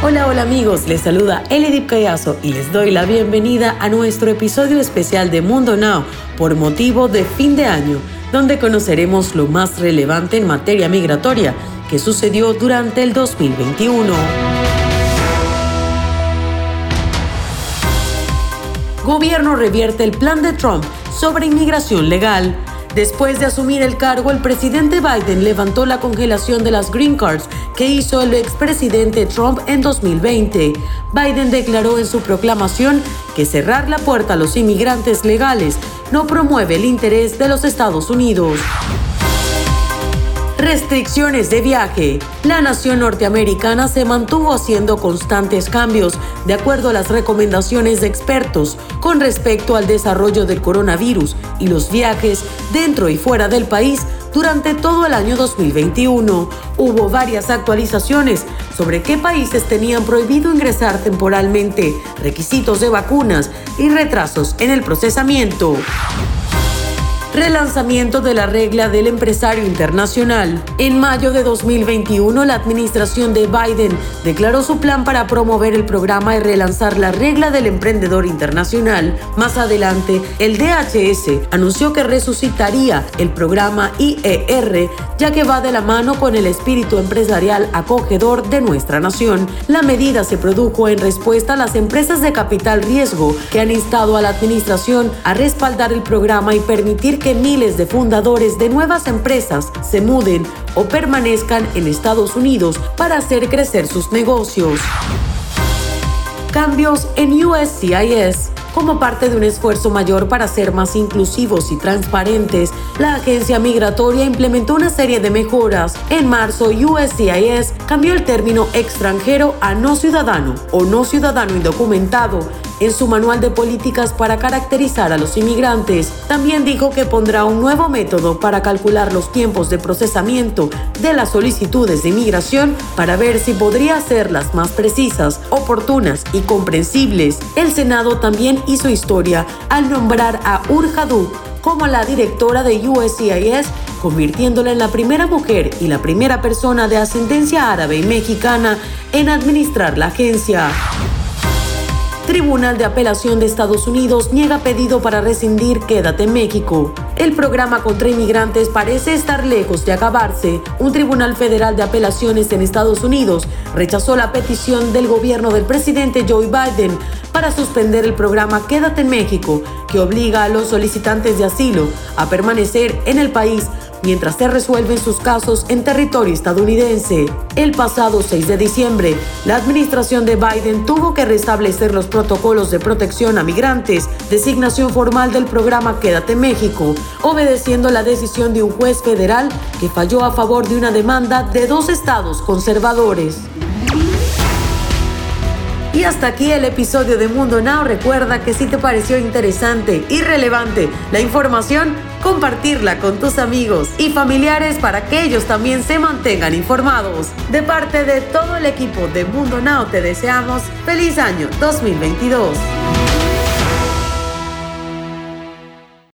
Hola, hola amigos, les saluda Elidip Callazo y les doy la bienvenida a nuestro episodio especial de Mundo Now por motivo de fin de año, donde conoceremos lo más relevante en materia migratoria que sucedió durante el 2021. Gobierno revierte el plan de Trump sobre inmigración legal. Después de asumir el cargo, el presidente Biden levantó la congelación de las green cards que hizo el expresidente Trump en 2020. Biden declaró en su proclamación que cerrar la puerta a los inmigrantes legales no promueve el interés de los Estados Unidos. Restricciones de viaje. La nación norteamericana se mantuvo haciendo constantes cambios de acuerdo a las recomendaciones de expertos con respecto al desarrollo del coronavirus y los viajes dentro y fuera del país durante todo el año 2021. Hubo varias actualizaciones sobre qué países tenían prohibido ingresar temporalmente, requisitos de vacunas y retrasos en el procesamiento relanzamiento de la regla del empresario internacional. En mayo de 2021, la administración de Biden declaró su plan para promover el programa y relanzar la regla del emprendedor internacional. Más adelante, el DHS anunció que resucitaría el programa IER, ya que va de la mano con el espíritu empresarial acogedor de nuestra nación. La medida se produjo en respuesta a las empresas de capital riesgo que han instado a la administración a respaldar el programa y permitir que miles de fundadores de nuevas empresas se muden o permanezcan en Estados Unidos para hacer crecer sus negocios. Cambios en USCIS. Como parte de un esfuerzo mayor para ser más inclusivos y transparentes, la agencia migratoria implementó una serie de mejoras. En marzo, USCIS cambió el término extranjero a no ciudadano o no ciudadano indocumentado en su manual de políticas para caracterizar a los inmigrantes. También dijo que pondrá un nuevo método para calcular los tiempos de procesamiento de las solicitudes de inmigración para ver si podría hacerlas más precisas, oportunas y comprensibles. El Senado también hizo historia al nombrar a Urjadu como la directora de USCIS, convirtiéndola en la primera mujer y la primera persona de ascendencia árabe y mexicana en administrar la agencia. Tribunal de Apelación de Estados Unidos niega pedido para rescindir Quédate en México. El programa contra inmigrantes parece estar lejos de acabarse. Un tribunal federal de apelaciones en Estados Unidos rechazó la petición del gobierno del presidente Joe Biden para suspender el programa Quédate en México, que obliga a los solicitantes de asilo a permanecer en el país mientras se resuelven sus casos en territorio estadounidense. El pasado 6 de diciembre, la administración de Biden tuvo que restablecer los protocolos de protección a migrantes, designación formal del programa Quédate México, obedeciendo la decisión de un juez federal que falló a favor de una demanda de dos estados conservadores. Y hasta aquí el episodio de Mundo Now. Recuerda que si te pareció interesante y relevante la información, compartirla con tus amigos y familiares para que ellos también se mantengan informados. De parte de todo el equipo de Mundo Now te deseamos feliz año 2022.